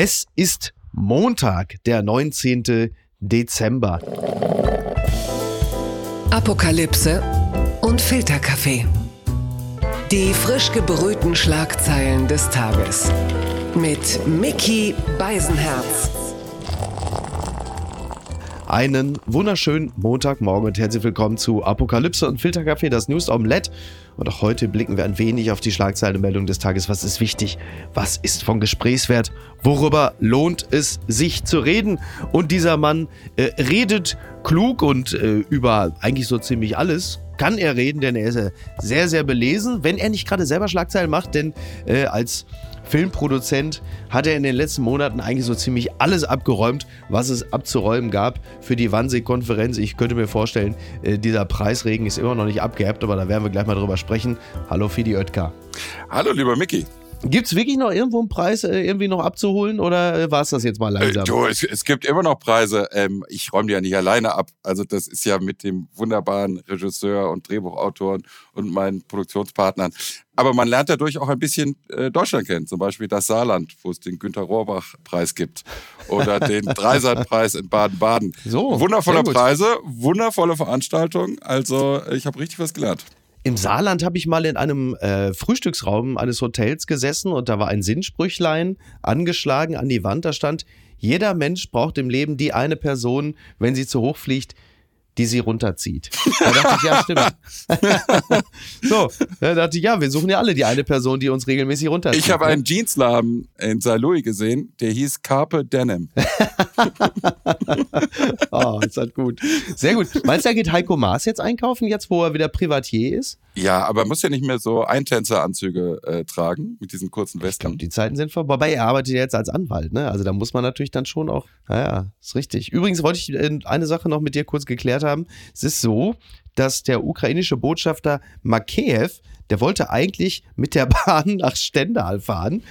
Es ist Montag, der 19. Dezember. Apokalypse und Filterkaffee. Die frisch gebrühten Schlagzeilen des Tages. Mit Mickey Beisenherz. Einen wunderschönen Montagmorgen und herzlich willkommen zu Apokalypse und Filterkaffee, das News Omelette. Und auch heute blicken wir ein wenig auf die Schlagzeilenmeldung des Tages. Was ist wichtig? Was ist von Gesprächswert? Worüber lohnt es sich zu reden? Und dieser Mann äh, redet klug und äh, über eigentlich so ziemlich alles kann er reden, denn er ist äh, sehr, sehr belesen, wenn er nicht gerade selber Schlagzeilen macht, denn äh, als Filmproduzent hat er in den letzten Monaten eigentlich so ziemlich alles abgeräumt, was es abzuräumen gab für die Wannsee-Konferenz. Ich könnte mir vorstellen, äh, dieser Preisregen ist immer noch nicht abgehabt, aber da werden wir gleich mal drüber sprechen. Hallo Fidi Oetker. Hallo lieber Mickey. Gibt es wirklich noch irgendwo einen Preis äh, irgendwie noch abzuholen oder äh, war es das jetzt mal langsam? Äh, du, es, es, gibt immer noch Preise. Ähm, ich räume die ja nicht alleine ab. Also das ist ja mit dem wunderbaren Regisseur und Drehbuchautoren und meinen Produktionspartnern. Aber man lernt dadurch auch ein bisschen äh, Deutschland kennen. Zum Beispiel das Saarland, wo es den Günter Rohrbach-Preis gibt. Oder den Dreisat-Preis in Baden-Baden. So, Wundervolle Preise, wundervolle Veranstaltung. Also ich habe richtig was gelernt. Im Saarland habe ich mal in einem äh, Frühstücksraum eines Hotels gesessen und da war ein Sinnsprüchlein angeschlagen an die Wand. Da stand, jeder Mensch braucht im Leben die eine Person, wenn sie zu hoch fliegt, die sie runterzieht. Da dachte ich, ja, stimmt. so, da dachte ich, ja, wir suchen ja alle die eine Person, die uns regelmäßig runterzieht. Ich habe ne? einen Jeansladen in St. Louis gesehen, der hieß Carpe Denim. oh, ist halt gut. Sehr gut. Meinst du, da geht Heiko Maas jetzt einkaufen, jetzt wo er wieder Privatier ist? Ja, aber er muss ja nicht mehr so Eintänzeranzüge äh, tragen mit diesen kurzen Westen. Ich die Zeiten sind vorbei. Wobei er arbeitet ja jetzt als Anwalt, ne? Also da muss man natürlich dann schon auch, naja, ist richtig. Übrigens wollte ich äh, eine Sache noch mit dir kurz geklärt haben. Es ist so, dass der ukrainische Botschafter Makeev, der wollte eigentlich mit der Bahn nach Stendal fahren.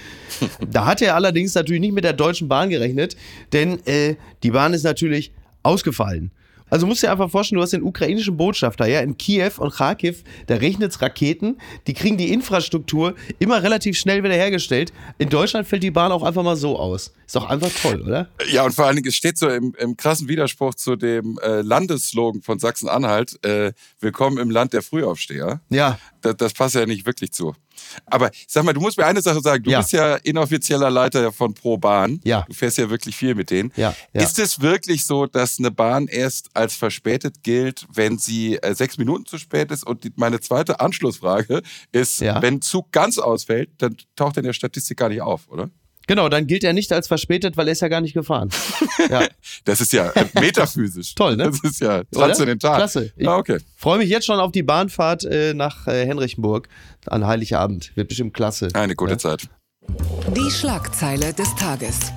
Da hat er allerdings natürlich nicht mit der Deutschen Bahn gerechnet, denn äh, die Bahn ist natürlich ausgefallen. Also musst du dir einfach vorstellen, du hast den ukrainischen Botschafter, ja, in Kiew und Kharkiv, da regnet es Raketen, die kriegen die Infrastruktur immer relativ schnell wieder hergestellt. In Deutschland fällt die Bahn auch einfach mal so aus. Ist doch einfach toll, oder? Ja, und vor allen Dingen, es steht so im, im krassen Widerspruch zu dem äh, Landesslogan von Sachsen-Anhalt, äh, Willkommen im Land der Frühaufsteher. Ja. Das, das passt ja nicht wirklich zu. Aber sag mal, du musst mir eine Sache sagen. Du ja. bist ja inoffizieller Leiter von Pro Bahn. Ja. Du fährst ja wirklich viel mit denen. Ja. ja. Ist es wirklich so, dass eine Bahn erst als verspätet gilt, wenn sie äh, sechs Minuten zu spät ist? Und die, meine zweite Anschlussfrage ist, ja. wenn Zug ganz ausfällt, dann taucht er in der Statistik gar nicht auf, oder? Genau, dann gilt er nicht als verspätet, weil er ist ja gar nicht gefahren. ja. Das ist ja äh, metaphysisch. Toll, ne? Das ist ja transzendental. Klasse. Ich ah, okay. freue mich jetzt schon auf die Bahnfahrt äh, nach äh, Henrichenburg an Heiligabend. Wird bestimmt klasse. Eine gute ja? Zeit. Die Schlagzeile des Tages.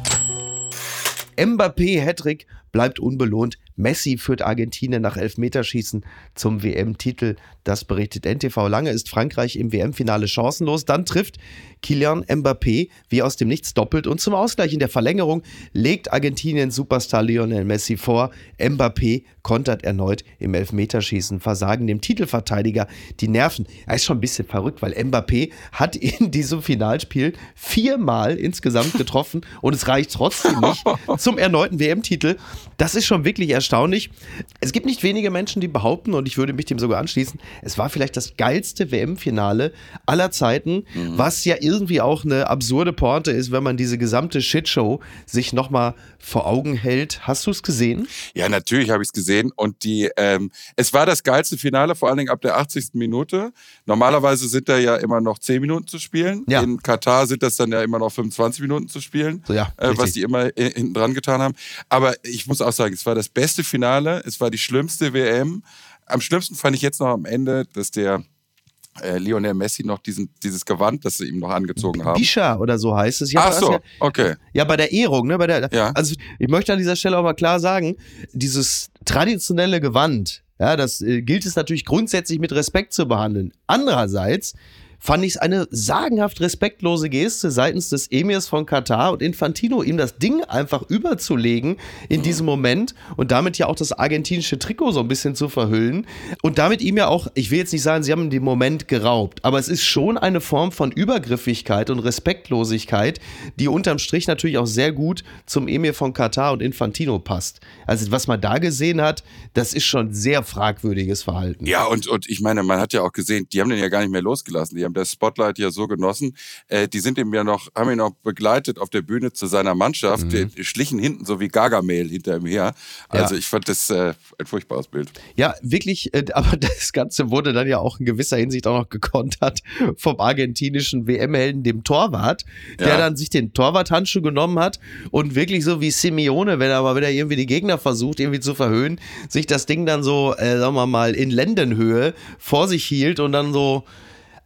Mbappé Hattrick bleibt unbelohnt. Messi führt Argentinien nach Elfmeterschießen zum WM-Titel. Das berichtet NTV. Lange ist Frankreich im WM-Finale chancenlos. Dann trifft Kylian Mbappé wie aus dem Nichts doppelt. Und zum Ausgleich in der Verlängerung legt Argentinien Superstar Lionel Messi vor. Mbappé kontert erneut im Elfmeterschießen, versagen dem Titelverteidiger die Nerven. Er ist schon ein bisschen verrückt, weil Mbappé hat in diesem Finalspiel viermal insgesamt getroffen und es reicht trotzdem nicht zum erneuten WM-Titel. Das ist schon wirklich erstaunlich. Es gibt nicht wenige Menschen, die behaupten, und ich würde mich dem sogar anschließen, es war vielleicht das geilste WM-Finale aller Zeiten, mhm. was ja irgendwie auch eine absurde Porte ist, wenn man diese gesamte Shitshow sich nochmal vor Augen hält. Hast du es gesehen? Ja, natürlich habe ich es gesehen. Und die, ähm, es war das geilste Finale, vor allen Dingen ab der 80. Minute. Normalerweise sind da ja immer noch 10 Minuten zu spielen. Ja. In Katar sind das dann ja immer noch 25 Minuten zu spielen, so, ja, äh, was die immer hinten dran getan haben. Aber ich muss auch sagen, es war das beste Finale, es war die schlimmste WM. Am schlimmsten fand ich jetzt noch am Ende, dass der äh, Lionel Messi noch diesen, dieses Gewand, das sie ihm noch angezogen haben. Bisha oder so heißt es. Ja, Ach so, ja, okay. Ja, bei der Ehrung, ne? Bei der, ja. Also ich möchte an dieser Stelle auch mal klar sagen, dieses traditionelle Gewand, ja, das äh, gilt es natürlich grundsätzlich mit Respekt zu behandeln. Andererseits fand ich es eine sagenhaft respektlose Geste seitens des Emirs von Katar und Infantino, ihm das Ding einfach überzulegen in diesem Moment und damit ja auch das argentinische Trikot so ein bisschen zu verhüllen und damit ihm ja auch, ich will jetzt nicht sagen, sie haben den Moment geraubt, aber es ist schon eine Form von Übergriffigkeit und Respektlosigkeit, die unterm Strich natürlich auch sehr gut zum Emir von Katar und Infantino passt. Also was man da gesehen hat, das ist schon sehr fragwürdiges Verhalten. Ja, und, und ich meine, man hat ja auch gesehen, die haben den ja gar nicht mehr losgelassen. Die haben das Spotlight ja so genossen. Äh, die sind ihm ja noch, haben ihn noch begleitet auf der Bühne zu seiner Mannschaft. Mhm. Die schlichen hinten so wie Gargamel hinter ihm her. Also ja. ich fand das äh, ein furchtbares Bild. Ja, wirklich, äh, aber das Ganze wurde dann ja auch in gewisser Hinsicht auch noch gekontert vom argentinischen WM-Helden, dem Torwart, der ja. dann sich den Torwart-Handschuh genommen hat und wirklich so wie Simeone, wenn er mal wieder irgendwie die Gegner versucht, irgendwie zu verhöhnen, sich das Ding dann so, äh, sagen wir mal, in Ländenhöhe vor sich hielt und dann so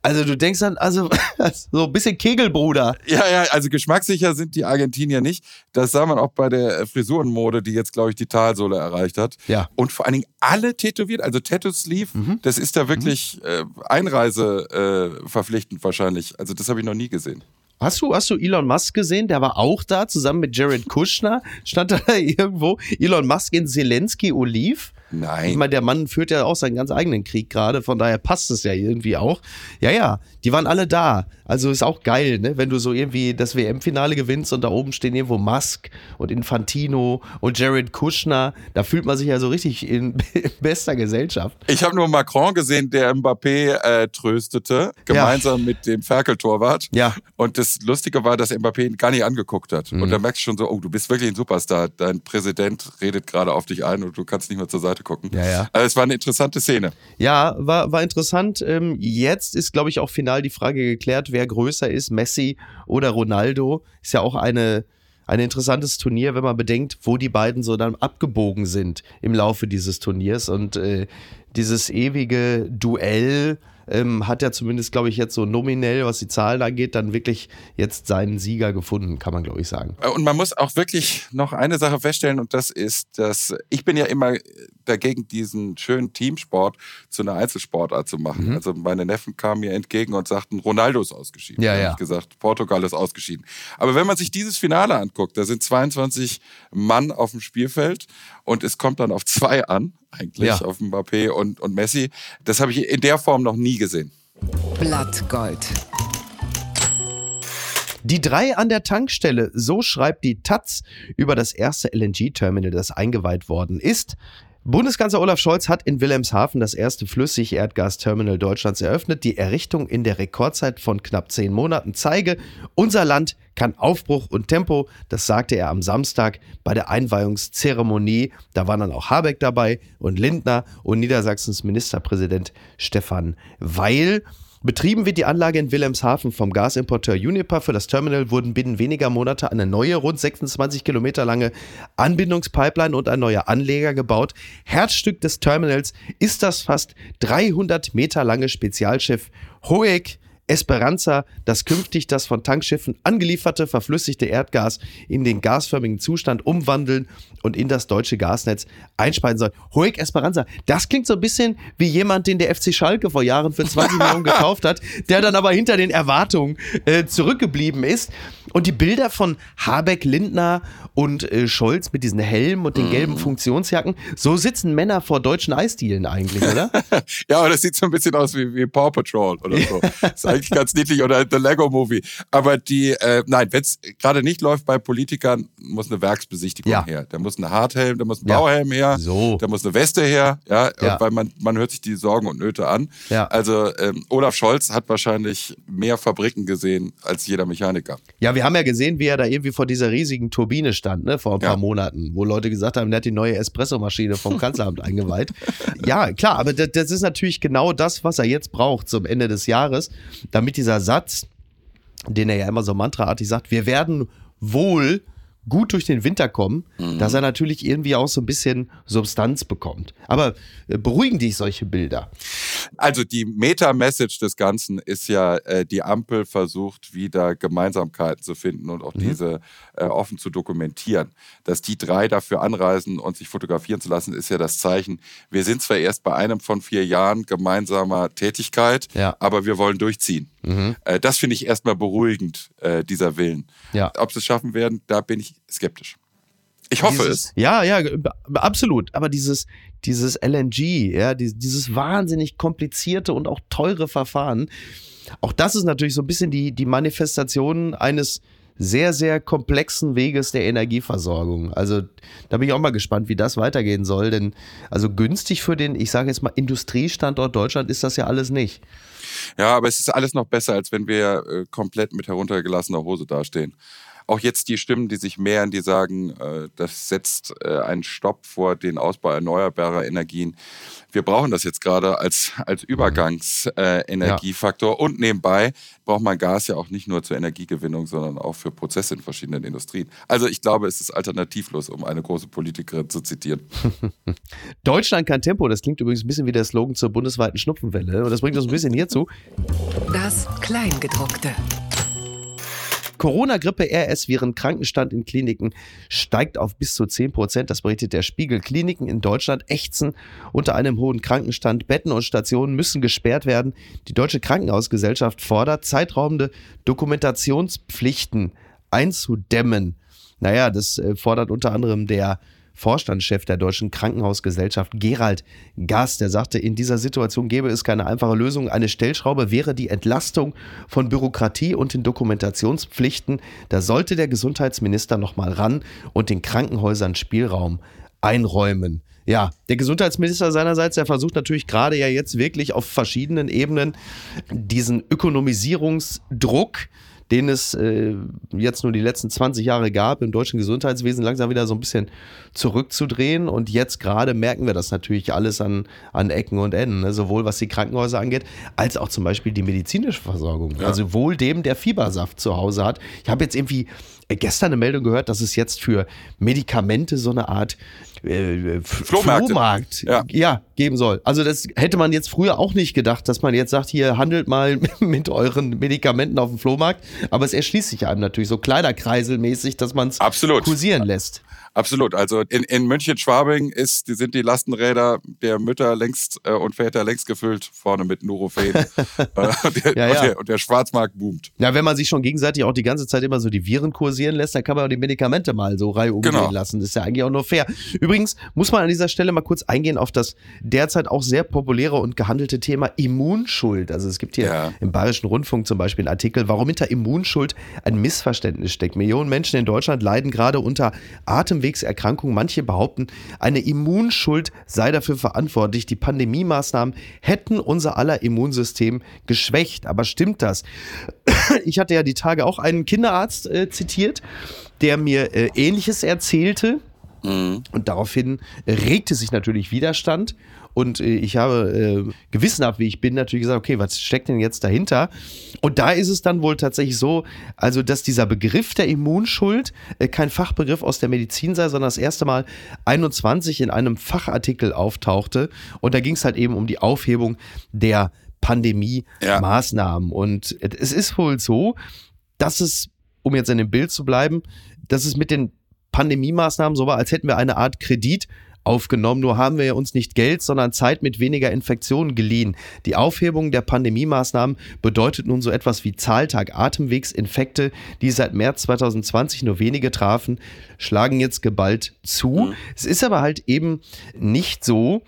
also du denkst dann, also so ein bisschen Kegelbruder. Ja, ja, also geschmackssicher sind die Argentinier nicht. Das sah man auch bei der Frisurenmode, die jetzt, glaube ich, die Talsohle erreicht hat. Ja. Und vor allen Dingen alle tätowiert, also Tattoo Sleeve, mhm. das ist da wirklich mhm. äh, Einreise äh, verpflichtend wahrscheinlich. Also das habe ich noch nie gesehen. Hast du, hast du Elon Musk gesehen? Der war auch da, zusammen mit Jared Kushner. Stand da irgendwo Elon Musk in Zelensky Oliv. Nein. Ich meine, der Mann führt ja auch seinen ganz eigenen Krieg gerade, von daher passt es ja irgendwie auch. Ja, ja, die waren alle da. Also ist auch geil, ne? wenn du so irgendwie das WM-Finale gewinnst und da oben stehen irgendwo Musk und Infantino und Jared Kushner. Da fühlt man sich ja so richtig in, in bester Gesellschaft. Ich habe nur Macron gesehen, der Mbappé äh, tröstete, gemeinsam ja. mit dem Ferkel-Torwart. Ja. Und das Lustige war, dass Mbappé ihn gar nicht angeguckt hat. Mhm. Und da merkst du schon so, oh, du bist wirklich ein Superstar. Dein Präsident redet gerade auf dich ein und du kannst nicht mehr zur Seite gucken. Ja, ja. Also es war eine interessante Szene. Ja, war, war interessant. Ähm, jetzt ist, glaube ich, auch final die Frage geklärt, wer größer ist, Messi oder Ronaldo. Ist ja auch eine, ein interessantes Turnier, wenn man bedenkt, wo die beiden so dann abgebogen sind im Laufe dieses Turniers. Und äh, dieses ewige Duell ähm, hat ja zumindest, glaube ich, jetzt so nominell, was die Zahlen angeht, dann wirklich jetzt seinen Sieger gefunden, kann man, glaube ich, sagen. Und man muss auch wirklich noch eine Sache feststellen, und das ist, dass ich bin ja immer dagegen, diesen schönen Teamsport zu einer Einzelsportart zu machen. Mhm. Also meine Neffen kamen mir entgegen und sagten, Ronaldo ist ausgeschieden. Ja, da ja. ich gesagt, Portugal ist ausgeschieden. Aber wenn man sich dieses Finale anguckt, da sind 22 Mann auf dem Spielfeld und es kommt dann auf zwei an, eigentlich, ja. auf Mbappé und, und Messi. Das habe ich in der Form noch nie gesehen. Blattgold. Die drei an der Tankstelle, so schreibt die Taz über das erste LNG-Terminal, das eingeweiht worden ist. Bundeskanzler Olaf Scholz hat in Wilhelmshaven das erste Flüssig-Erdgas-Terminal Deutschlands eröffnet. Die Errichtung in der Rekordzeit von knapp zehn Monaten zeige, unser Land kann Aufbruch und Tempo. Das sagte er am Samstag bei der Einweihungszeremonie. Da waren dann auch Habeck dabei und Lindner und Niedersachsens Ministerpräsident Stefan Weil. Betrieben wird die Anlage in Wilhelmshaven vom Gasimporteur Uniper. Für das Terminal wurden binnen weniger Monate eine neue, rund 26 Kilometer lange Anbindungspipeline und ein neuer Anleger gebaut. Herzstück des Terminals ist das fast 300 Meter lange Spezialschiff Hoek Esperanza, das künftig das von Tankschiffen angelieferte verflüssigte Erdgas in den gasförmigen Zustand umwandeln und in das deutsche Gasnetz einspeisen soll. Hoek Esperanza, das klingt so ein bisschen wie jemand, den der FC Schalke vor Jahren für 20 Millionen gekauft hat, der dann aber hinter den Erwartungen äh, zurückgeblieben ist. Und die Bilder von Habeck, Lindner und äh, Scholz mit diesen Helmen und den gelben mm. Funktionsjacken, so sitzen Männer vor deutschen Eisdielen eigentlich, oder? ja, aber das sieht so ein bisschen aus wie, wie Paw Patrol oder so. eigentlich ganz niedlich oder The Lego Movie. Aber die, äh, nein, wenn es gerade nicht läuft bei Politikern, muss eine Werksbesichtigung ja. her. Da muss ein Harthelm, da muss ein Blauhelm her, so. da muss eine Weste her, ja, ja. weil man, man hört sich die Sorgen und Nöte an. Ja. Also ähm, Olaf Scholz hat wahrscheinlich mehr Fabriken gesehen als jeder Mechaniker. Ja, wir haben ja gesehen, wie er da irgendwie vor dieser riesigen Turbine stand, ne, vor ein paar ja. Monaten, wo Leute gesagt haben, der hat die neue Espressomaschine vom Kanzleramt eingeweiht. Ja, klar, aber das, das ist natürlich genau das, was er jetzt braucht zum Ende des Jahres, damit dieser Satz, den er ja immer so mantraartig sagt, wir werden wohl gut durch den Winter kommen, mhm. dass er natürlich irgendwie auch so ein bisschen Substanz bekommt. Aber äh, beruhigen dich solche Bilder? Also die Meta-Message des Ganzen ist ja, äh, die Ampel versucht wieder Gemeinsamkeiten zu finden und auch mhm. diese äh, offen zu dokumentieren. Dass die drei dafür anreisen und sich fotografieren zu lassen, ist ja das Zeichen, wir sind zwar erst bei einem von vier Jahren gemeinsamer Tätigkeit, ja. aber wir wollen durchziehen. Mhm. Äh, das finde ich erstmal beruhigend, äh, dieser Willen. Ja. Ob sie es schaffen werden, da bin ich skeptisch. Ich hoffe dieses, es. Ja, ja, absolut. Aber dieses, dieses LNG, ja, dieses wahnsinnig komplizierte und auch teure Verfahren, auch das ist natürlich so ein bisschen die, die Manifestation eines sehr, sehr komplexen Weges der Energieversorgung. Also da bin ich auch mal gespannt, wie das weitergehen soll. Denn also günstig für den, ich sage jetzt mal, Industriestandort Deutschland ist das ja alles nicht. Ja, aber es ist alles noch besser, als wenn wir äh, komplett mit heruntergelassener Hose dastehen auch jetzt die Stimmen, die sich mehren, die sagen, äh, das setzt äh, einen Stopp vor den Ausbau erneuerbarer Energien. Wir brauchen das jetzt gerade als, als Übergangsenergiefaktor. Äh, ja. Und nebenbei braucht man Gas ja auch nicht nur zur Energiegewinnung, sondern auch für Prozesse in verschiedenen Industrien. Also ich glaube, es ist alternativlos, um eine große Politikerin zu zitieren. Deutschland kann Tempo, das klingt übrigens ein bisschen wie der Slogan zur bundesweiten Schnupfenwelle. Und das bringt uns ein bisschen hierzu. Das Kleingedruckte. Corona-Grippe, RS, während Krankenstand in Kliniken steigt auf bis zu 10 Prozent. Das berichtet der Spiegel. Kliniken in Deutschland ächzen unter einem hohen Krankenstand. Betten und Stationen müssen gesperrt werden. Die Deutsche Krankenhausgesellschaft fordert, zeitraubende Dokumentationspflichten einzudämmen. Naja, das äh, fordert unter anderem der Vorstandschef der Deutschen Krankenhausgesellschaft Gerald Gass, der sagte, in dieser Situation gäbe es keine einfache Lösung. Eine Stellschraube wäre die Entlastung von Bürokratie und den Dokumentationspflichten. Da sollte der Gesundheitsminister nochmal ran und den Krankenhäusern Spielraum einräumen. Ja, der Gesundheitsminister seinerseits, der versucht natürlich gerade ja jetzt wirklich auf verschiedenen Ebenen diesen Ökonomisierungsdruck den es äh, jetzt nur die letzten 20 Jahre gab, im deutschen Gesundheitswesen langsam wieder so ein bisschen zurückzudrehen. Und jetzt gerade merken wir das natürlich alles an, an Ecken und Enden, ne? sowohl was die Krankenhäuser angeht, als auch zum Beispiel die medizinische Versorgung. Ja. Also wohl dem, der Fiebersaft zu Hause hat. Ich habe jetzt irgendwie gestern eine Meldung gehört, dass es jetzt für Medikamente so eine Art äh, Flohmarkt ja. ja. geben soll. Also das hätte man jetzt früher auch nicht gedacht, dass man jetzt sagt, hier handelt mal mit euren Medikamenten auf dem Flohmarkt. Aber es erschließt sich einem natürlich so kleiderkreiselmäßig, dass man es kursieren lässt. Absolut. Also in, in München-Schwabing ist, die sind die Lastenräder der Mütter längst äh, und Väter längst gefüllt, vorne mit Nurofen. äh, und, der, ja, ja. Und, der, und, der, Schwarzmarkt boomt. Ja, wenn man sich schon gegenseitig auch die ganze Zeit immer so die Viren kursieren lässt, dann kann man auch die Medikamente mal so reihum genau. lassen. Das ist ja eigentlich auch nur fair. Übrigens muss man an dieser Stelle mal kurz eingehen auf das derzeit auch sehr populäre und gehandelte Thema Immunschuld. Also es gibt hier ja. im Bayerischen Rundfunk zum Beispiel einen Artikel, warum hinter Immunschuld ein Missverständnis steckt. Millionen Menschen in Deutschland leiden gerade unter Atemweg Atemwegserkrankung. Manche behaupten, eine Immunschuld sei dafür verantwortlich. Die Pandemiemaßnahmen hätten unser aller Immunsystem geschwächt. Aber stimmt das? Ich hatte ja die Tage auch einen Kinderarzt äh, zitiert, der mir äh, Ähnliches erzählte. Mhm. Und daraufhin regte sich natürlich Widerstand. Und äh, ich habe äh, gewissenhaft, wie ich bin, natürlich gesagt, okay, was steckt denn jetzt dahinter? Und da ist es dann wohl tatsächlich so, also dass dieser Begriff der Immunschuld äh, kein Fachbegriff aus der Medizin sei, sondern das erste Mal 21 in einem Fachartikel auftauchte. Und da ging es halt eben um die Aufhebung der Pandemie-Maßnahmen. Ja. Und es ist wohl so, dass es, um jetzt in dem Bild zu bleiben, dass es mit den Pandemie-Maßnahmen so war, als hätten wir eine Art Kredit aufgenommen. Nur haben wir uns nicht Geld, sondern Zeit mit weniger Infektionen geliehen. Die Aufhebung der Pandemie-Maßnahmen bedeutet nun so etwas wie Zahltag Atemwegsinfekte, die seit März 2020 nur wenige trafen, schlagen jetzt geballt zu. Mhm. Es ist aber halt eben nicht so,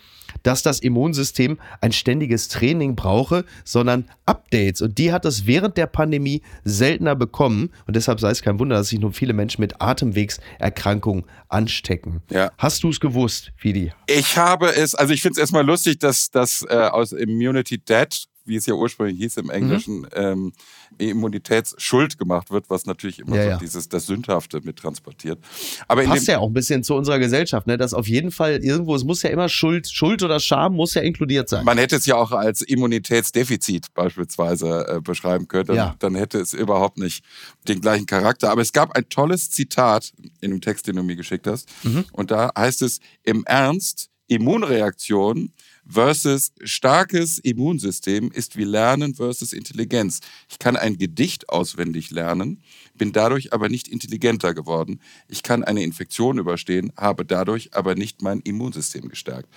dass das Immunsystem ein ständiges Training brauche, sondern Updates. Und die hat es während der Pandemie seltener bekommen. Und deshalb sei es kein Wunder, dass sich nun viele Menschen mit Atemwegserkrankungen anstecken. Ja. Hast du es gewusst, Fidi? Ich habe es, also ich finde es erstmal lustig, dass das äh, aus Immunity Dead wie es ja ursprünglich hieß im Englischen, mhm. ähm, Immunitätsschuld gemacht wird, was natürlich immer ja, so ja. dieses das Sündhafte mit transportiert. Aber passt ja auch ein bisschen zu unserer Gesellschaft, ne? Dass auf jeden Fall irgendwo, es muss ja immer Schuld, Schuld oder Scham muss ja inkludiert sein. Man hätte es ja auch als Immunitätsdefizit beispielsweise äh, beschreiben können. Ja. Dann hätte es überhaupt nicht den gleichen Charakter. Aber es gab ein tolles Zitat in dem Text, den du mir geschickt hast. Mhm. Und da heißt es: Im Ernst, Immunreaktionen versus starkes Immunsystem ist wie Lernen versus Intelligenz. Ich kann ein Gedicht auswendig lernen, bin dadurch aber nicht intelligenter geworden. Ich kann eine Infektion überstehen, habe dadurch aber nicht mein Immunsystem gestärkt.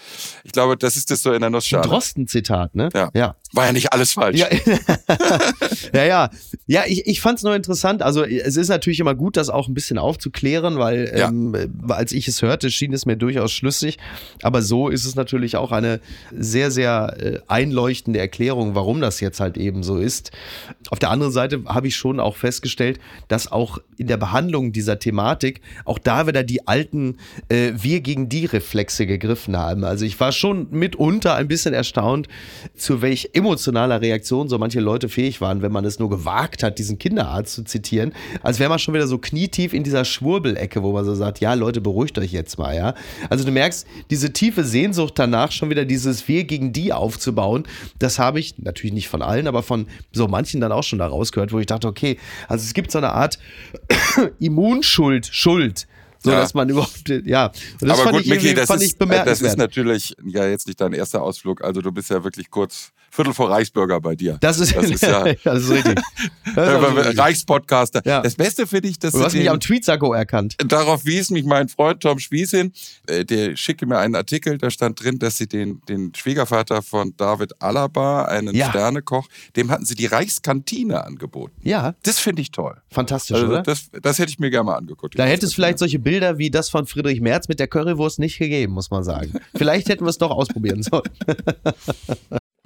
Ich glaube, das ist das so in der Nussschale. Drosten-Zitat, ne? Ja. ja. War ja nicht alles falsch. Ja, ja, ja. Ja, ich, ich fand es nur interessant. Also es ist natürlich immer gut, das auch ein bisschen aufzuklären, weil Ja. ähm, als ich es hörte, schien es mir durchaus schlüssig. Aber so ist es natürlich auch eine sehr, sehr äh, einleuchtende Erklärung, warum das jetzt halt eben so ist. Auf der anderen Seite habe ich schon auch festgestellt, dass auch in der Behandlung dieser Thematik auch da wieder die alten äh, Wir gegen die Reflexe gegriffen haben. Also ich war schon mitunter ein bisschen erstaunt, zu welch emotionaler Reaktion so manche Leute fähig waren, wenn man es nur gewagt hat, diesen Kinderarzt zu zitieren. Als wäre man schon wieder so knietief in dieser Schwurbelecke, wo man so sagt, ja Leute, beruhigt euch jetzt mal, ja. Also du merkst, diese tiefe Sehnsucht danach, schon wieder dieses Wir gegen die aufzubauen, das habe ich natürlich nicht von allen, aber von so manchen dann auch schon da rausgehört, wo ich dachte, okay, also es gibt so eine Art Immunschuld, Schuld. So Ja. dass man überhaupt, ja. Aber fand gut, ich, Micky, das, ist, äh, das ist natürlich ja jetzt nicht dein erster Ausflug. Also du bist ja wirklich kurz Viertel vor Reichsbürger bei dir. Das ist, Das ist ja- das ist richtig. Das richtig. Reichspodcaster. Ja. Das Beste finde ich, dass Du hast du mich den, am Tweetsacko erkannt. darauf wies mich mein Freund Tom Spieß hin. Äh, Der schickte mir einen Artikel, da stand drin, dass sie den, den Schwiegervater von David Alaba, einen Ja. Sternekoch, dem hatten sie die Reichskantine angeboten. Ja, Das finde ich toll. fantastisch, Also oder? das, das hätte ich mir gerne mal angeguckt. Da hätte es vielleicht solche Bilder wie das von Friedrich Merz mit der Currywurst nicht gegeben, muss man sagen. Vielleicht hätten wir es doch ausprobieren sollen.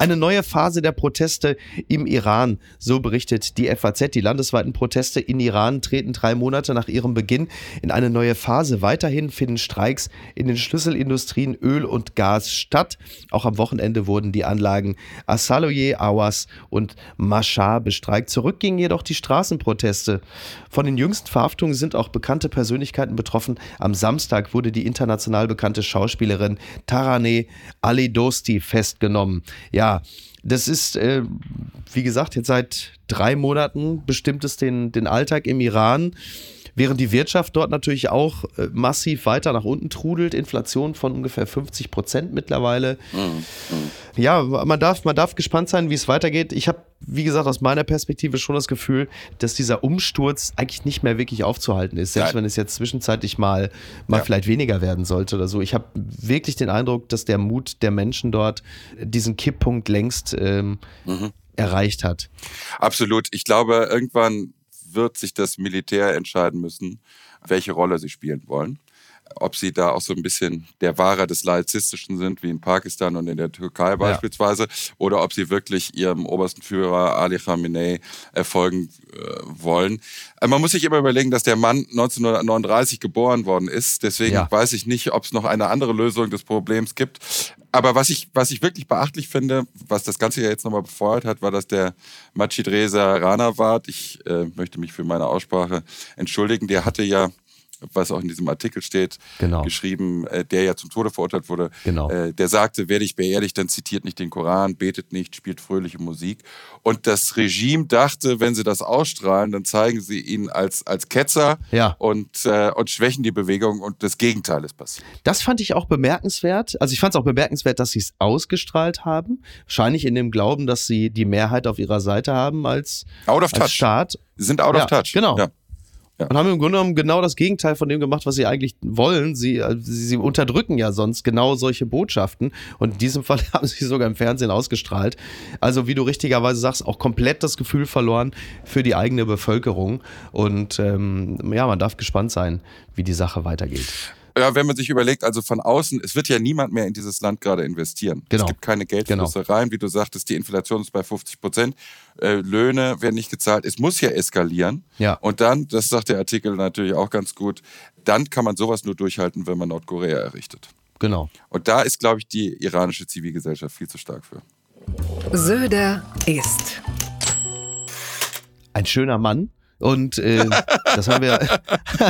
Eine neue Phase der Proteste im Iran, so berichtet die FAZ. Die landesweiten Proteste in Iran treten drei Monate nach ihrem Beginn in eine neue Phase. Weiterhin finden Streiks in den Schlüsselindustrien Öl und Gas statt. Auch am Wochenende wurden die Anlagen Asaloye, Awas und Mashar bestreikt. Zurück gingen jedoch die Straßenproteste. Von den jüngsten Verhaftungen sind auch bekannte Persönlichkeiten betroffen. Am Samstag wurde die international bekannte Schauspielerin Taraneh Ali Dosti festgenommen. Ja, das ist, äh, wie gesagt, jetzt seit drei Monaten bestimmt es den, den Alltag im Iran. Während die Wirtschaft dort natürlich auch äh, massiv weiter nach unten trudelt, Inflation von ungefähr 50 Prozent mittlerweile. Ja, man darf, man darf gespannt sein, wie es weitergeht. Ich habe, wie gesagt, aus meiner Perspektive schon das Gefühl, dass dieser Umsturz eigentlich nicht mehr wirklich aufzuhalten ist, selbst Nein. wenn es jetzt zwischenzeitlich mal, mal Ja. vielleicht weniger werden sollte oder so. Ich habe wirklich den Eindruck, dass der Mut der Menschen dort diesen Kipppunkt längst ähm, erreicht hat. Absolut. Ich glaube, irgendwann wird sich das Militär entscheiden müssen, welche Rolle sie spielen wollen. Ob sie da auch so ein bisschen der Wahrer des Laizistischen sind, wie in Pakistan und in der Türkei beispielsweise, ja. oder ob sie wirklich ihrem obersten Führer Ali Khamenei erfolgen äh, wollen. Äh, man muss sich immer überlegen, dass der Mann 1939 geboren worden ist. Deswegen ja. weiß ich nicht, ob es noch eine andere Lösung des Problems gibt. Aber was ich, was ich wirklich beachtlich finde, was das Ganze ja jetzt nochmal befeuert hat, war, dass der Majid Reza Ranawat, ich äh, möchte mich für meine Aussprache entschuldigen, der hatte ja was auch in diesem Artikel steht, genau. geschrieben, äh, der ja zum Tode verurteilt wurde. Genau. Äh, der sagte, wer dich beerdigt, dann zitiert nicht den Koran, betet nicht, spielt fröhliche Musik. Und das Regime dachte, wenn sie das ausstrahlen, dann zeigen sie ihn als, als Ketzer ja. und, äh, und schwächen die Bewegung und das Gegenteil ist passiert. Das fand ich auch bemerkenswert. Also ich fand es auch bemerkenswert, dass sie es ausgestrahlt haben. Wahrscheinlich in dem Glauben, dass sie die Mehrheit auf ihrer Seite haben als, out of als touch. Staat. Sie sind out ja, of touch. Genau. Ja. Ja. Und haben im Grunde genommen genau das Gegenteil von dem gemacht, was sie eigentlich wollen. Sie, äh, sie, sie, unterdrücken ja sonst genau solche Botschaften. Und in diesem Fall haben sie sogar im Fernsehen ausgestrahlt. Also, wie du richtigerweise sagst, auch komplett das Gefühl verloren für die eigene Bevölkerung. Und ähm, ja, man darf gespannt sein, wie die Sache weitergeht. Ja, wenn man sich überlegt, also von außen, es wird ja niemand mehr in dieses Land gerade investieren. Genau. Es gibt keine Geldflüsse genau. rein, wie du sagtest, die Inflation ist bei 50 Prozent, äh, Löhne werden nicht gezahlt. Es muss ja eskalieren. Ja. Und dann, das sagt der Artikel natürlich auch ganz gut, dann kann man sowas nur durchhalten, wenn man Nordkorea errichtet. Genau. Und da ist, glaube ich, die iranische Zivilgesellschaft viel zu stark für. Söder ist ein schöner Mann, und äh, das haben wir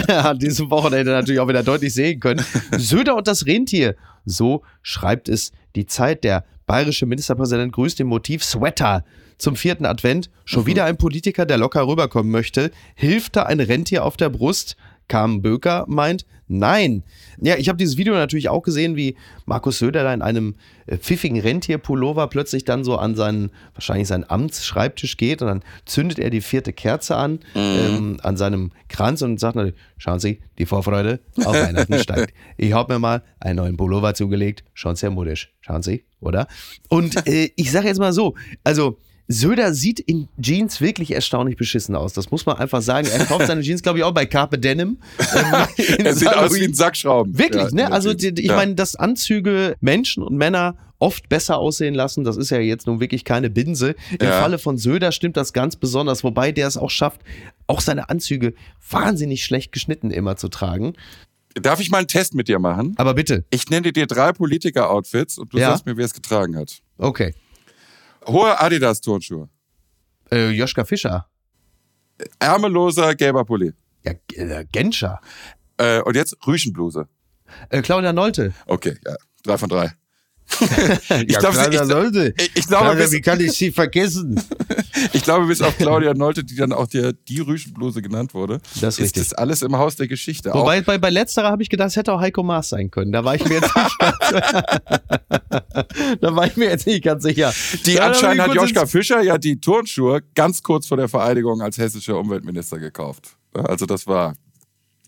an diesem Wochenende natürlich auch wieder deutlich sehen können. Söder und das Rentier. So schreibt es die Zeit. Der bayerische Ministerpräsident grüßt dem Motiv Sweater zum vierten Advent. Schon mhm. wieder ein Politiker, der locker rüberkommen möchte. Hilft da ein Rentier auf der Brust? Carmen Böker meint, nein. Ja, ich habe dieses Video natürlich auch gesehen, wie Markus Söder da in einem äh, pfiffigen Rentierpullover plötzlich dann so an seinen, wahrscheinlich seinen Amtsschreibtisch geht und dann zündet er die vierte Kerze an, mhm. ähm, an seinem Kranz und sagt, schauen Sie, die Vorfreude auf Weihnachten steigt. Ich habe mir mal einen neuen Pullover zugelegt, schon sehr modisch. Schauen Sie, oder? Und äh, ich sage jetzt mal so, also Söder sieht in Jeans wirklich erstaunlich beschissen aus. Das muss man einfach sagen. Er kauft seine Jeans, glaube ich, auch bei Carpe Denim. Ähm, er sieht aus wie ein Sackschrauben. Wirklich, ja, ne? Also die, ich ja. meine, dass Anzüge Menschen und Männer oft besser aussehen lassen, das ist ja jetzt nun wirklich keine Binse. Im ja. Falle von Söder stimmt das ganz besonders, wobei der es auch schafft, auch seine Anzüge wahnsinnig schlecht geschnitten immer zu tragen. Darf ich mal einen Test mit dir machen? Aber bitte. Ich nenne dir drei Politiker-Outfits und du sagst mir, wer es getragen hat. Okay. Hohe Adidas-Turnschuhe. Äh, Joschka Fischer. Ärmelloser gelber Pulli. Ja, äh, Genscher. Äh, und jetzt Rüschenbluse. Äh, Claudia Nolte. Okay, ja. Drei von drei. ich ja, glaube, Claudia Nolte. Ich, ich glaube, Claudia, wie kann ich sie vergessen? ich glaube, bis auf Claudia Nolte, die dann auch der, die Rüschenbluse genannt wurde, das ist, ist das alles im Haus der Geschichte. Wobei, bei, bei letzterer habe ich gedacht, es hätte auch Heiko Maas sein können. Da war ich mir jetzt nicht ganz, da war ich mir jetzt nicht ganz sicher. Die ja, anscheinend hat Joschka Fischer ja die Turnschuhe ganz kurz vor der Vereidigung als hessischer Umweltminister gekauft. Also das war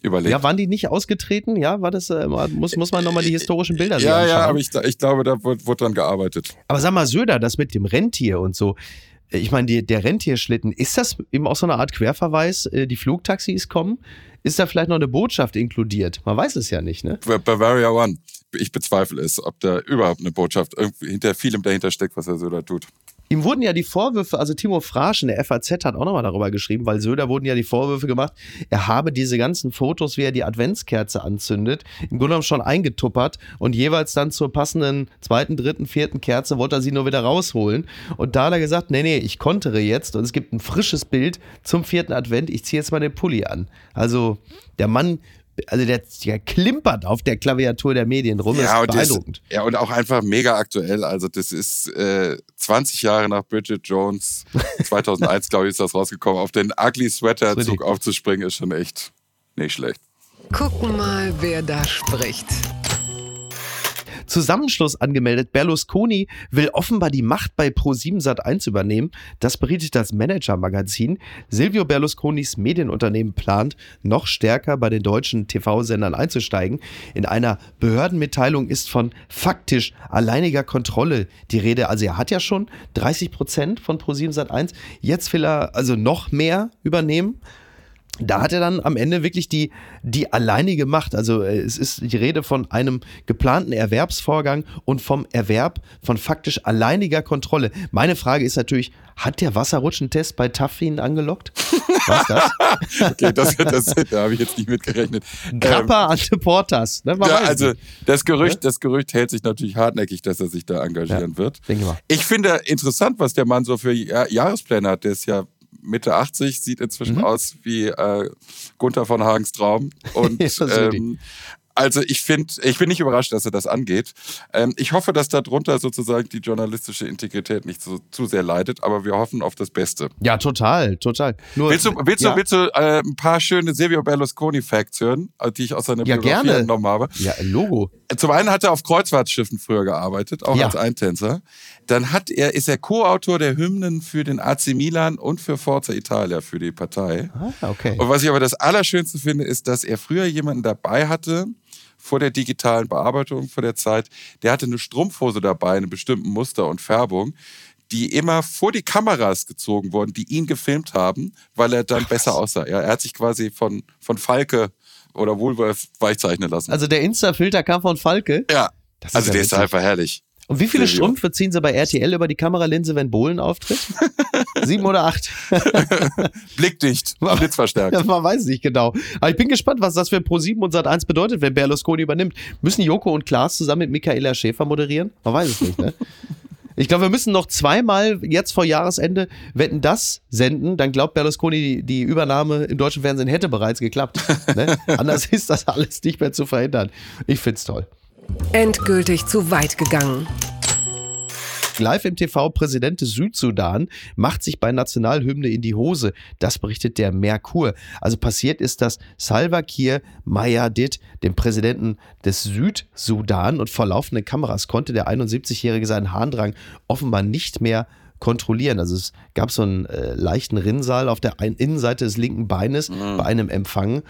überlegt. Ja, waren die nicht ausgetreten? Ja, war das, äh, muss, muss man nochmal die historischen Bilder sehen. Ja, ja, aber ich, ich glaube, da wurde, wurde dran gearbeitet. Aber sag mal, Söder, das mit dem Rentier und so, ich meine, der Rentierschlitten, ist das eben auch so eine Art Querverweis? Äh, die Flugtaxis kommen? Ist da vielleicht noch eine Botschaft inkludiert? Man weiß es ja nicht, ne? Bavaria One. Ich bezweifle es, ob da überhaupt eine Botschaft irgendwie hinter vielem dahinter steckt, was er so da tut. Ihm wurden ja die Vorwürfe, also Timo Fraschen, der FAZ, hat auch nochmal darüber geschrieben, weil Söder wurden ja die Vorwürfe gemacht, er habe diese ganzen Fotos, wie er die Adventskerze anzündet, im Grunde genommen schon eingetuppert und jeweils dann zur passenden zweiten, dritten, vierten Kerze wollte er sie nur wieder rausholen. Und da hat er gesagt, nee, nee, ich kontere jetzt und es gibt ein frisches Bild zum vierten Advent, ich ziehe jetzt mal den Pulli an. Also der Mann also der, der, klimpert auf der Klaviatur der Medien rum. Ja, ist beeindruckend. Das, ja, und auch einfach mega aktuell. Also das ist äh, 20 Jahre nach Bridget Jones, 2001 glaube ich ist das rausgekommen, auf den Ugly Sweater Zug aufzuspringen, ist schon echt nicht schlecht. Gucken mal, wer da spricht. Zusammenschluss angemeldet. Berlusconi will offenbar die Macht bei Pro7 Sat1 übernehmen. Das berichtet das Manager-Magazin. Silvio Berlusconis Medienunternehmen plant, noch stärker bei den deutschen TV-Sendern einzusteigen. In einer Behördenmitteilung ist von faktisch alleiniger Kontrolle die Rede. Also er hat ja schon 30 Prozent von Pro7 Sat1. Jetzt will er also noch mehr übernehmen. Da hat er dann am Ende wirklich die, die alleinige Macht. Also äh, es ist die Rede von einem geplanten Erwerbsvorgang und vom Erwerb von faktisch alleiniger Kontrolle. Meine Frage ist natürlich, hat der Wasserrutschentest bei Taffin angelockt? Was das? okay, das, das, da habe ich jetzt nicht mitgerechnet. Grappa ähm, ante Portas. Ne? Ja, also das Gerücht, das Gerücht hält sich natürlich hartnäckig, dass er sich da engagieren ja, wird. Ich finde interessant, was der Mann so für Jahrespläne hat. Der ist ja Mitte 80, sieht inzwischen mhm. aus wie äh, Gunther von Hagens Traum. Und ähm, also ich finde, ich bin nicht überrascht, dass er das angeht. Ähm, ich hoffe, dass darunter sozusagen die journalistische Integrität nicht so, zu sehr leidet, aber wir hoffen auf das Beste. Ja, total, total. Nur, willst du, willst ja. du, willst du äh, ein paar schöne Silvio Berlusconi Facts hören, äh, die ich aus seiner ja, Biografie gerne. entnommen habe? Ja, Logo. Zum einen hat er auf Kreuzfahrtschiffen früher gearbeitet, auch ja. als Eintänzer. Dann hat er, ist er Co-Autor der Hymnen für den AC Milan und für Forza Italia für die Partei. Ah, okay. Und was ich aber das Allerschönste finde, ist, dass er früher jemanden dabei hatte, vor der digitalen Bearbeitung vor der Zeit, der hatte eine Strumpfhose dabei, in einem bestimmten Muster und Färbung, die immer vor die Kameras gezogen wurden, die ihn gefilmt haben, weil er dann Ach, besser aussah. Ja, er hat sich quasi von, von Falke oder Wohlwolf weichzeichnen lassen. Also der Insta-Filter kam von Falke? Ja. also ja der witzig. ist einfach herrlich. Und wie viele Strümpfe ziehen sie bei RTL über die Kameralinse, wenn Bohlen auftritt? Sieben oder acht? Blickdicht, blitzverstärkt. Man weiß nicht genau. Aber ich bin gespannt, was das für Pro7 und Sat1 bedeutet, wenn Berlusconi übernimmt. Müssen Joko und Klaas zusammen mit Michaela Schäfer moderieren? Man weiß es nicht, ne? Ich glaube, wir müssen noch zweimal jetzt vor Jahresende Wetten das senden. Dann glaubt Berlusconi, die, die Übernahme im deutschen Fernsehen hätte bereits geklappt. Ne? Anders ist das alles nicht mehr zu verhindern. Ich find's toll. Endgültig zu weit gegangen. Live im TV, Präsident des Südsudan macht sich bei Nationalhymne in die Hose. Das berichtet der Merkur. Also passiert ist, dass Salva Kiir Mayardit, dem Präsidenten des Südsudan und vor laufenden Kameras konnte der 71-Jährige seinen Harndrang offenbar nicht mehr kontrollieren. Also es gab so einen äh, leichten Rinnsal auf der Innenseite des linken Beines mhm. bei einem Empfang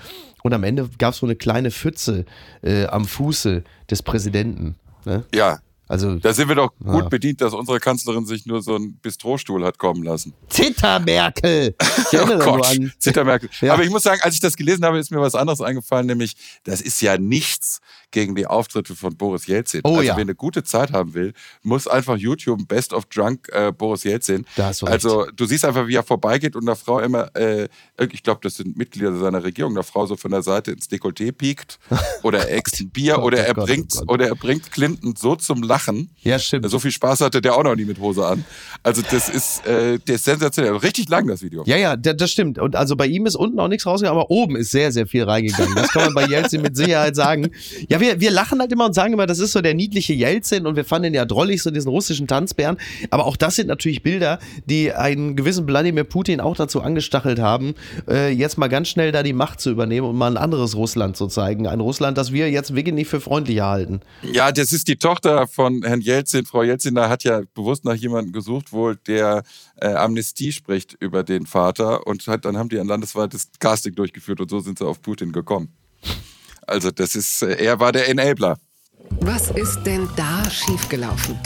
und am Ende gab es so eine kleine Pfütze äh, am Fuße des Präsidenten. Ne? Ja, also, da sind wir doch gut ja. bedient, dass unsere Kanzlerin sich nur so einen Bistrostuhl hat kommen lassen. Zitter Merkel! Ich erinnere oh Gott, an. Zitter Merkel. Ja. Aber ich muss sagen, als ich das gelesen habe, ist mir was anderes eingefallen, nämlich, das ist ja nichts gegen die Auftritte von Boris Jelzin. Oh, also, ja. wer eine gute Zeit haben will, muss einfach YouTube Best of Drunk äh, Boris Jelzin. also, du siehst einfach, wie er vorbeigeht und der Frau immer, äh, ich glaube, das sind Mitglieder seiner Regierung, der Frau so von der Seite ins Dekolleté piekt oder er ein Bier oder er oh bringt, oh oder er bringt Clinton so zum Lachen lachen. Ja, stimmt. So viel Spaß hatte der auch noch nie mit Hose an. Also das ist, äh, der ist sensationell. Richtig lang, das Video. Ja, ja, das stimmt. Und also bei ihm ist unten auch nichts rausgegangen, aber oben ist sehr, sehr viel reingegangen. Das kann man bei Jelzin mit Sicherheit sagen. Ja, wir, wir lachen halt immer und sagen immer, das ist so der niedliche Jelzin und wir fanden ihn ja drollig, so diesen russischen Tanzbären. Aber auch das sind natürlich Bilder, die einen gewissen Wladimir Putin auch dazu angestachelt haben, äh, jetzt mal ganz schnell da die Macht zu übernehmen und mal ein anderes Russland zu zeigen. Ein Russland, das wir jetzt wirklich nicht für freundlicher halten. Ja, das ist die Tochter von von Herrn Jelzin, Frau Jelzin, da hat ja bewusst nach jemandem gesucht, wohl der äh, Amnestie spricht über den Vater und hat, dann haben die ein landesweites Casting durchgeführt und so sind sie auf Putin gekommen. Also das ist, äh, er war der Enabler. Was ist denn da schiefgelaufen?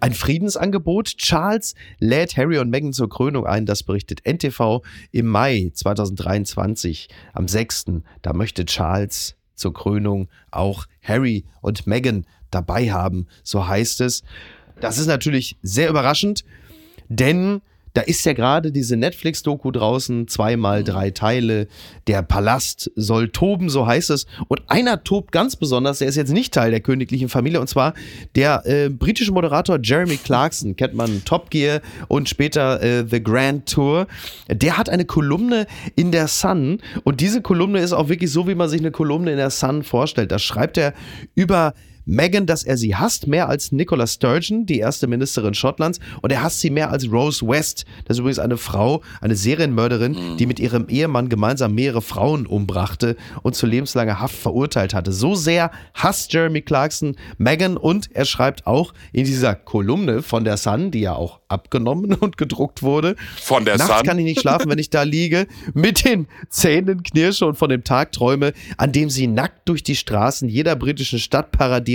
Ein Friedensangebot. Charles lädt Harry und Meghan zur Krönung ein. Das berichtet NTV im Mai 2023. Am 6. Da möchte Charles zur Krönung auch Harry und Meghan dabei haben, so heißt es. Das ist natürlich sehr überraschend, denn da ist ja gerade diese Netflix-Doku draußen, zweimal drei Teile. Der Palast soll toben, so heißt es. Und einer tobt ganz besonders, der ist jetzt nicht Teil der königlichen Familie, und zwar der äh, britische Moderator Jeremy Clarkson, kennt man Top Gear und später äh, The Grand Tour. Der hat eine Kolumne in der Sun und diese Kolumne ist auch wirklich so, wie man sich eine Kolumne in der Sun vorstellt. Da schreibt er über Meghan, dass er sie hasst, mehr als Nicola Sturgeon, die erste Ministerin Schottlands, und er hasst sie mehr als Rose West. Das ist übrigens eine Frau, eine Serienmörderin, mhm. die mit ihrem Ehemann gemeinsam mehrere Frauen umbrachte und zu lebenslanger Haft verurteilt hatte. So sehr hasst Jeremy Clarkson Meghan und er schreibt auch in dieser Kolumne von der Sun, die ja auch abgenommen und gedruckt wurde. Von der Nachts Sun? kann ich nicht schlafen, wenn ich da liege, mit den Zähnen knirsche und von dem Tag träume, an dem sie nackt durch die Straßen jeder britischen Stadt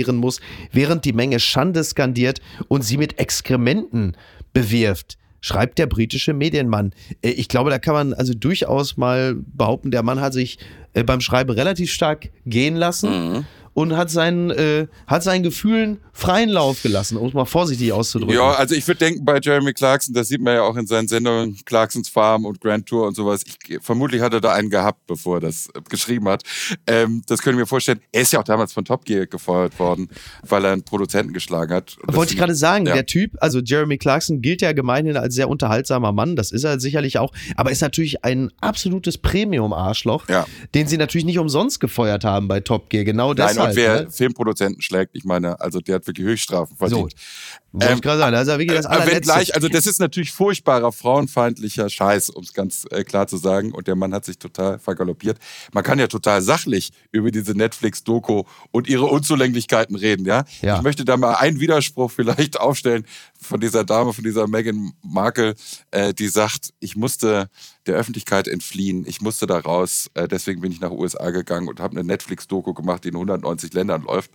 demonstrieren muss, während die Menge Schande skandiert und sie mit Exkrementen bewirft. schreibt der britische Medienmann. Äh, ich glaube, da kann man also durchaus mal behaupten, der Mann hat sich äh, beim Schreiben relativ stark gehen lassen. Mhm und hat seinen, äh, hat seinen Gefühlen freien Lauf gelassen, um es mal vorsichtig auszudrücken. Ja, also ich würde denken, bei Jeremy Clarkson, das sieht man ja auch in seinen Sendungen, Clarksons Farm und Grand Tour und sowas. Ich, vermutlich hat er da einen gehabt, bevor er das äh, geschrieben hat. Ähm, das können wir vorstellen. Er ist ja auch damals von Top Gear gefeuert worden, weil er einen Produzenten geschlagen hat. Wollte ich gerade sagen, ja. der Typ, also Jeremy Clarkson gilt ja gemeinhin als sehr unterhaltsamer Mann, das ist er sicherlich auch, aber ist natürlich ein absolutes Premium-Arschloch, ja. den sie natürlich nicht umsonst gefeuert haben bei Top Gear. Genau deshalb. Und wer ne? Filmproduzenten schlägt, ich meine, also der hat wirklich Höchststrafen verdient. So. Ähm, ich gerade sagen, das ist ja wirklich das äh, allerletzte. Gleich, also das ist natürlich furchtbarer, frauenfeindlicher Scheiß, um es ganz äh, klar zu sagen. Und der Mann hat sich total vergaloppiert. Man kann ja total sachlich über diese Netflix-Doku und ihre Unzulänglichkeiten reden, ja? ja? Ich möchte da mal einen Widerspruch vielleicht aufstellen von dieser Dame, von dieser Meghan Markle, äh, die sagt, ich musste der Öffentlichkeit entfliehen, ich musste da raus, äh, deswegen bin ich nach USA gegangen und habe eine Netflix-Doku gemacht, die in 190 Ländern läuft.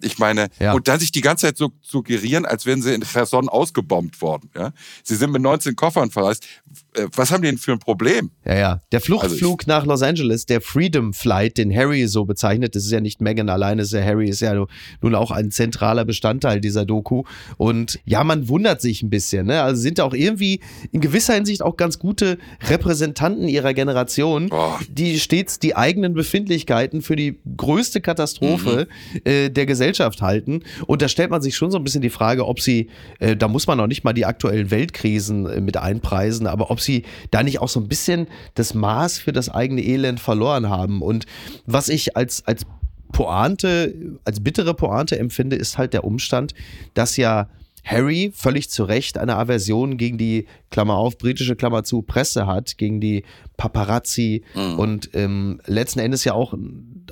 Ich meine, ja. und dann sich die ganze Zeit so suggerieren, als wären sie in Cherson ausgebombt worden. Ja? Sie sind mit 19 Koffern verreist. Äh, was haben die denn für ein Problem? Ja, ja. Der Fluchtflug also nach Los Angeles, der Freedom Flight, den Harry so bezeichnet, das ist ja nicht Meghan alleine, ist ja Harry, ist ja nun auch ein zentraler Bestandteil dieser Doku. Und ja, man wundert sich ein bisschen. Ne? Also sind auch irgendwie in gewisser Hinsicht auch ganz gute Repräsentanten ihrer Generation, oh. die stets die eigenen Befindlichkeiten für die größte Katastrophe mhm. äh, der Gesellschaft halten. Und da stellt man sich schon so ein bisschen die Frage, ob sie, äh, da muss man noch nicht mal die aktuellen Weltkrisen äh, mit einpreisen, aber ob sie da nicht auch so ein bisschen das Maß für das eigene Elend verloren haben. Und was ich als, als Pointe, als bittere Pointe empfinde, ist halt der Umstand, dass ja Harry völlig zu Recht eine Aversion gegen die, Klammer auf, britische Klammer zu, Presse hat, gegen die Paparazzi mhm. und ähm, letzten Endes ja auch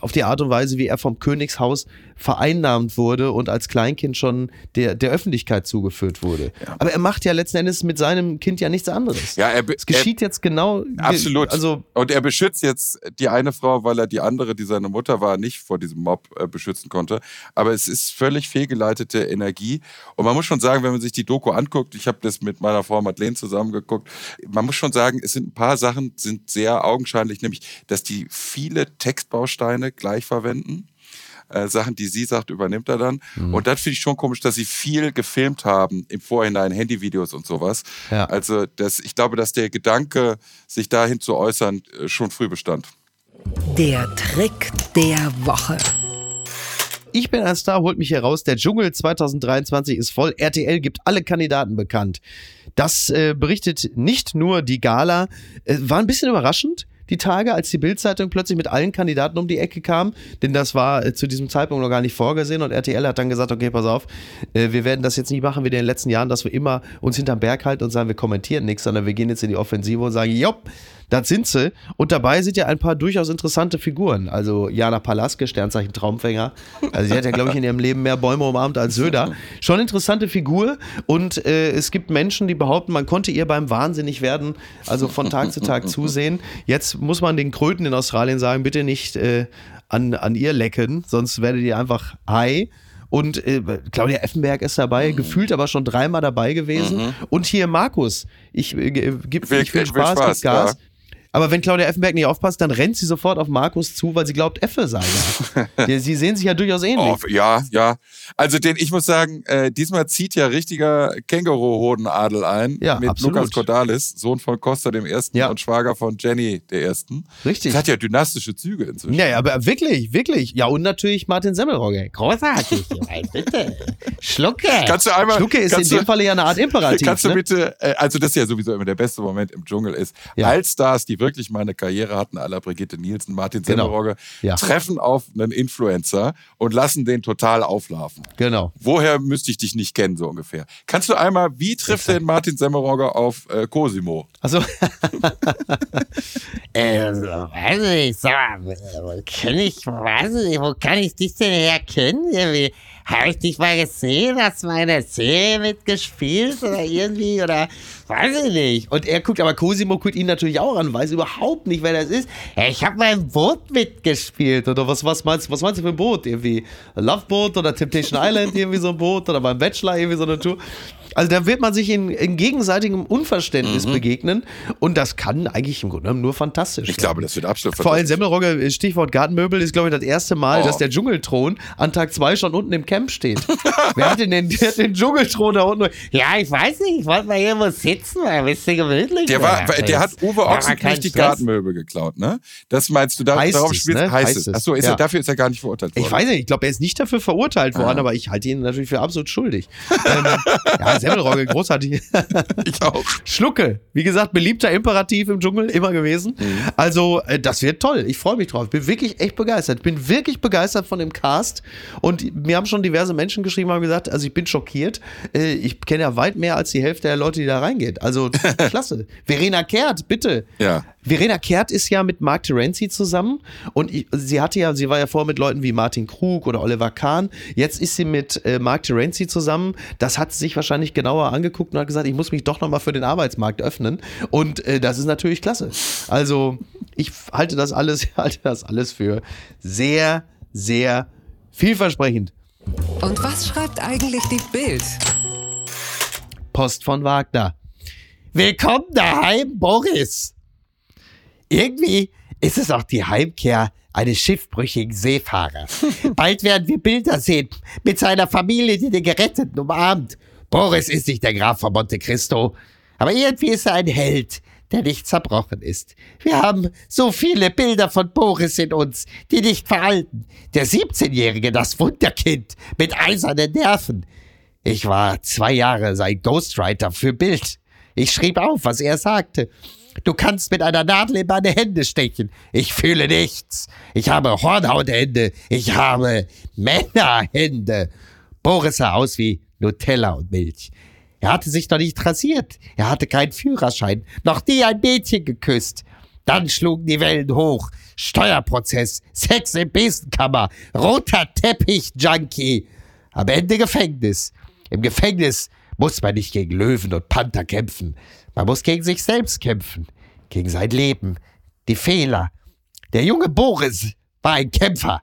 auf die Art und Weise, wie er vom Königshaus vereinnahmt wurde und als Kleinkind schon der, der Öffentlichkeit zugeführt wurde. Ja. Aber er macht ja letzten Endes mit seinem Kind ja nichts anderes. Ja, er es geschieht er, jetzt genau. Absolut. Also, und er beschützt jetzt die eine Frau, weil er die andere, die seine Mutter war, nicht vor diesem Mob äh, beschützen konnte. Aber es ist völlig fehlgeleitete Energie. Und man muss schon sagen, wenn man sich die Doku anguckt, ich habe das mit meiner Frau Madeleine zusammengeguckt, man muss schon sagen, es sind ein paar Sachen, sind sehr augenscheinlich, nämlich, dass die viele Textbausteine gleich verwenden äh, Sachen, die sie sagt, übernimmt er dann. Mhm. Und das finde ich schon komisch, dass sie viel gefilmt haben im Vorhinein, Handyvideos und sowas. Ja. Also das, ich glaube, dass der Gedanke, sich dahin zu äußern, äh, schon früh bestand. Der Trick der Woche. Ich bin ein Star, holt mich hier raus. Der Dschungel 2023 ist voll. RTL gibt alle Kandidaten bekannt. Das äh, berichtet nicht nur die Gala. Äh, war ein bisschen überraschend die Tage, als die Bildzeitung plötzlich mit allen Kandidaten um die Ecke kam, denn das war äh, zu diesem Zeitpunkt noch gar nicht vorgesehen und RTL hat dann gesagt, okay, pass auf, äh, wir werden das jetzt nicht machen wie in den letzten Jahren, dass wir immer uns hinterm Berg halten und sagen, wir kommentieren nichts, sondern wir gehen jetzt in die Offensive und sagen, jopp, das sind sie. Und dabei sind ja ein paar durchaus interessante Figuren. Also Jana Palaske, Sternzeichen Traumfänger. Also sie hat ja, glaube ich, in ihrem Leben mehr Bäume umarmt als Söder. Schon interessante Figur. Und äh, es gibt Menschen, die behaupten, man konnte ihr beim Wahnsinnig werden, also von Tag zu Tag zusehen. Jetzt muss man den Kröten in Australien sagen, bitte nicht äh, an, an ihr lecken, sonst werdet ihr einfach high. Und äh, Claudia Effenberg ist dabei, mhm. gefühlt aber schon dreimal dabei gewesen. Mhm. Und hier Markus, ich äh, gebe viel, viel Spaß, Spaß Gas. Ja. Aber wenn Claudia Effenberg nicht aufpasst, dann rennt sie sofort auf Markus zu, weil sie glaubt, Effe sei er. sie sehen sich ja durchaus ähnlich. Oh, ja, ja. Also den, ich muss sagen, äh, diesmal zieht ja richtiger Känguru-Hodenadel ein ja, mit absolut. Lukas Cordalis, Sohn von Costa dem Ersten ja. und Schwager von Jenny der Ersten. Richtig. Das hat ja dynastische Züge inzwischen. Ja, ja, aber wirklich, wirklich. Ja, und natürlich Martin Semmelrogge. Großartig. bitte. Schlucke. Kannst du einmal, Schlucke ist in dem Fall ja eine Art Imperativ. Kannst du ne? bitte, äh, also das ist ja sowieso immer der beste Moment im Dschungel ist, ja. als Stars, die wirklich mal eine Karriere hatten, aller Brigitte Nielsen, Martin genau. Semmelrogge, ja. treffen auf einen Influencer und lassen den total auflaufen. Genau. Woher müsste ich dich nicht kennen, so ungefähr? Kannst du einmal, wie trifft denn Martin Semmelrogge auf äh, Cosimo? Also, äh, weiß ich, sag mal, kenn ich, weiß ich, wo kann ich dich denn herkennen? Irgendwie, habe ich dich mal gesehen? Hast du meine Serie mitgespielt oder irgendwie? Oder weiß ich nicht. Und er guckt, aber Cosimo guckt ihn natürlich auch an, weiß überhaupt nicht, wer das ist. Ja, ich habe mein Boot mitgespielt. Oder was, was, meinst, was meinst du für ein Boot? Irgendwie Love Boat oder Temptation Island, irgendwie so ein Boot? Oder beim Bachelor irgendwie so eine Tour? Also da wird man sich in, in gegenseitigem Unverständnis mhm. begegnen und das kann eigentlich im Grunde nur fantastisch Ich sein. glaube, das wird absolut Vor allem Semmelrogge, Stichwort Gartenmöbel, ist glaube ich das erste Mal, oh. dass der Dschungelthron an Tag zwei schon unten im Camp steht. Wer hat denn den, der hat den Dschungelthron da unten? Ja, ich weiß nicht, ich wollte mal irgendwo sitzen, weil ein bisschen gemütlich. Der, war, der hat Uwe Ochsenknecht die Gartenmöbel geklaut, ne? Das meinst du, da, heißt darauf es, spielst ne? heißt es. Achso, ja. dafür ist er gar nicht verurteilt worden. Ich weiß nicht, ich glaube, er ist nicht dafür verurteilt worden, ah. aber ich halte ihn natürlich für absolut schuldig. ähm, ja, Semmelrogge, großartig. ich auch. Schlucke, wie gesagt, beliebter Imperativ im Dschungel, immer gewesen. Mhm. Also, äh, das wird toll. Ich freue mich drauf. Ich bin wirklich echt begeistert. Ich bin wirklich begeistert von dem Cast. Und mir haben schon diverse Menschen geschrieben, haben gesagt, also ich bin schockiert. Äh, ich kenne ja weit mehr als die Hälfte der Leute, die da reingeht. Also, klasse. Verena Kehrt, bitte. Ja. Verena Kehrt ist ja mit Mark Terenzi zusammen und ich, sie hatte ja, sie war ja vor mit Leuten wie Martin Krug oder Oliver Kahn. Jetzt ist sie mit äh, Mark Terenzi zusammen. Das hat sich wahrscheinlich genauer angeguckt und hat gesagt, ich muss mich doch nochmal für den Arbeitsmarkt öffnen. Und äh, das ist natürlich klasse. Also ich halte das alles, halte das alles für sehr, sehr vielversprechend. Und was schreibt eigentlich die Bild? Post von Wagner. Willkommen daheim, Boris. Irgendwie ist es auch die Heimkehr eines schiffbrüchigen Seefahrers. Bald werden wir Bilder sehen mit seiner Familie, die den Geretteten umarmt. Boris ist nicht der Graf von Monte Cristo, aber irgendwie ist er ein Held, der nicht zerbrochen ist. Wir haben so viele Bilder von Boris in uns, die nicht veralten. Der 17-Jährige, das Wunderkind mit eisernen Nerven. Ich war zwei Jahre sein Ghostwriter für Bild. Ich schrieb auf, was er sagte. Du kannst mit einer Nadel in meine Hände stechen. Ich fühle nichts. Ich habe Hornhauthände. Ich habe Männerhände. Boris sah aus wie Nutella und Milch. Er hatte sich noch nicht rasiert. Er hatte keinen Führerschein. Noch nie ein Mädchen geküsst. Dann schlugen die Wellen hoch. Steuerprozess, Sex im Besenkammer, roter Teppich, Junkie. Am Ende Gefängnis. Im Gefängnis muss man nicht gegen Löwen und Panther kämpfen. Man muss gegen sich selbst kämpfen, gegen sein Leben, die Fehler. Der junge Boris war ein Kämpfer.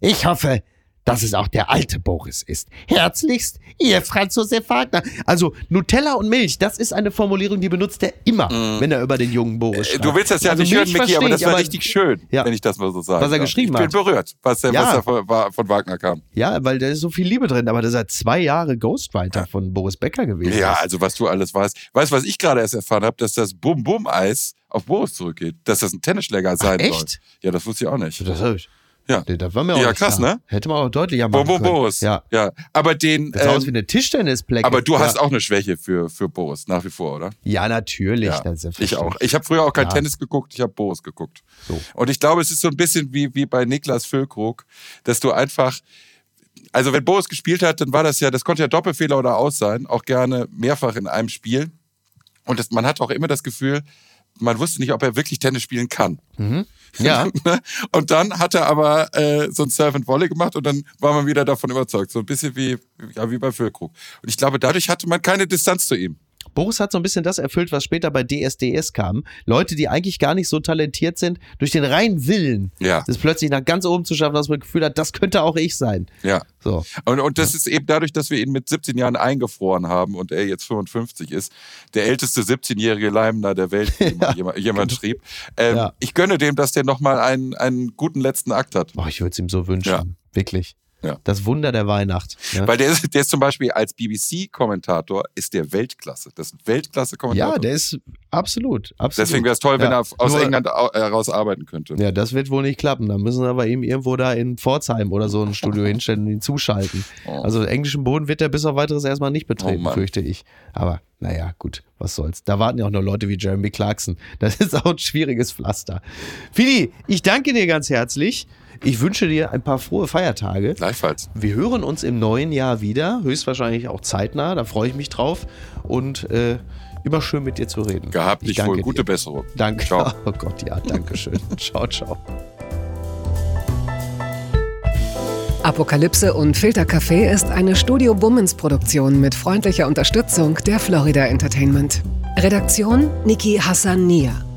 Ich hoffe, dass es auch der alte Boris ist. Herzlichst, Ihr Franz Josef Wagner. Also Nutella und Milch, das ist eine Formulierung, die benutzt er immer, mm. wenn er über den jungen Boris schreibt. Du willst das ja also nicht hören, Micky, aber das war richtig schön, ja. wenn ich das mal so sage. Was er geschrieben hat. Ich bin berührt, was, der, ja. was da von, von, Wagner kam. Ja, weil da ist so viel Liebe drin, aber das ist zwei Jahre Ghostwriter ja. von Boris Becker gewesen. Ja, also was du alles weißt. Weißt du, was ich gerade erst erfahren habe, dass das Bum-Bum-Eis auf Boris zurückgeht, dass das ein Tennisschläger sein Ach, echt? soll. Ja, das wusste ich auch nicht. Das habe ich. Ja. Das war mir auch ja, krass, klar. ne? Hätte man auch deutlicher machen Bo, Bo, können. Boris. Ja. ja. Aber den. Das sah ähm, aus wie eine Tischtennisplacke. Aber du ja. hast auch eine Schwäche für, für Boris, nach wie vor, oder? Ja, natürlich. Ja, ich auch. Ich habe früher auch kein ja. Tennis geguckt, ich habe Boris geguckt. So. Und ich glaube, es ist so ein bisschen wie, wie bei Niklas Füllkrug, dass du einfach. Also, wenn Boris gespielt hat, dann war das ja, das konnte ja Doppelfehler oder Aus sein, auch gerne mehrfach in einem Spiel. Und das, man hat auch immer das Gefühl, man wusste nicht, ob er wirklich Tennis spielen kann. Mhm. Ja. Ne? und dann hat er aber äh, so ein Surf and Volley gemacht und dann war man wieder davon überzeugt. So ein bisschen wie, ja, wie bei Füllkrug. Und ich glaube, dadurch hatte man keine Distanz zu ihm. Boris hat so ein bisschen das erfüllt, was später bei DSDS kam. Leute, die eigentlich gar nicht so talentiert sind, durch den reinen Willen, ja. das plötzlich nach ganz oben zu schaffen, dass man das Gefühl hat, das könnte auch ich sein. Ja. So. Und, und das ja. ist eben dadurch, dass wir ihn mit 17 Jahren eingefroren haben und er jetzt 55 ist, der älteste 17-jährige Leimner der Welt, wie ja. jemand, jemand genau. schrieb. Ähm, ja. Ich gönne dem, dass der nochmal einen, einen guten letzten Akt hat. Boah, ich würde es ihm so wünschen. Wirklich. Ja. Das Wunder der Weihnacht. Ja. Weil der ist, der ist zum Beispiel als BBC-Kommentator ist der Weltklasse. Das ist Weltklasse-Kommentator. Ja, der ist absolut. absolut. Deswegen wäre es toll, wenn er aus Nur, England heraus arbeiten könnte. Ja, das wird wohl nicht klappen. Da müssen wir aber eben irgendwo da in Pforzheim oder so ein Studio hinstellen und ihn zuschalten. Oh. Also englischen Boden wird er bis auf weiteres erstmal nicht betreten, oh fürchte ich. Aber naja, gut, was soll's. Da warten ja auch noch Leute wie Jeremy Clarkson. Das ist auch ein schwieriges Pflaster. Fili, ich danke dir ganz herzlich. Ich wünsche dir ein paar frohe Feiertage. Gleichfalls. Wir hören uns im neuen Jahr wieder, höchstwahrscheinlich auch zeitnah, da freue ich mich drauf. Und äh, immer schön mit dir zu reden. Gehabt dich wohl. Gute Besserung. Danke. Ciao. Oh Gott, ja, danke schön. ciao, ciao. Apokalypse und Filtercafé ist eine Studio Bummens Produktion mit freundlicher Unterstützung der Florida Entertainment. Redaktion Niki Hassania.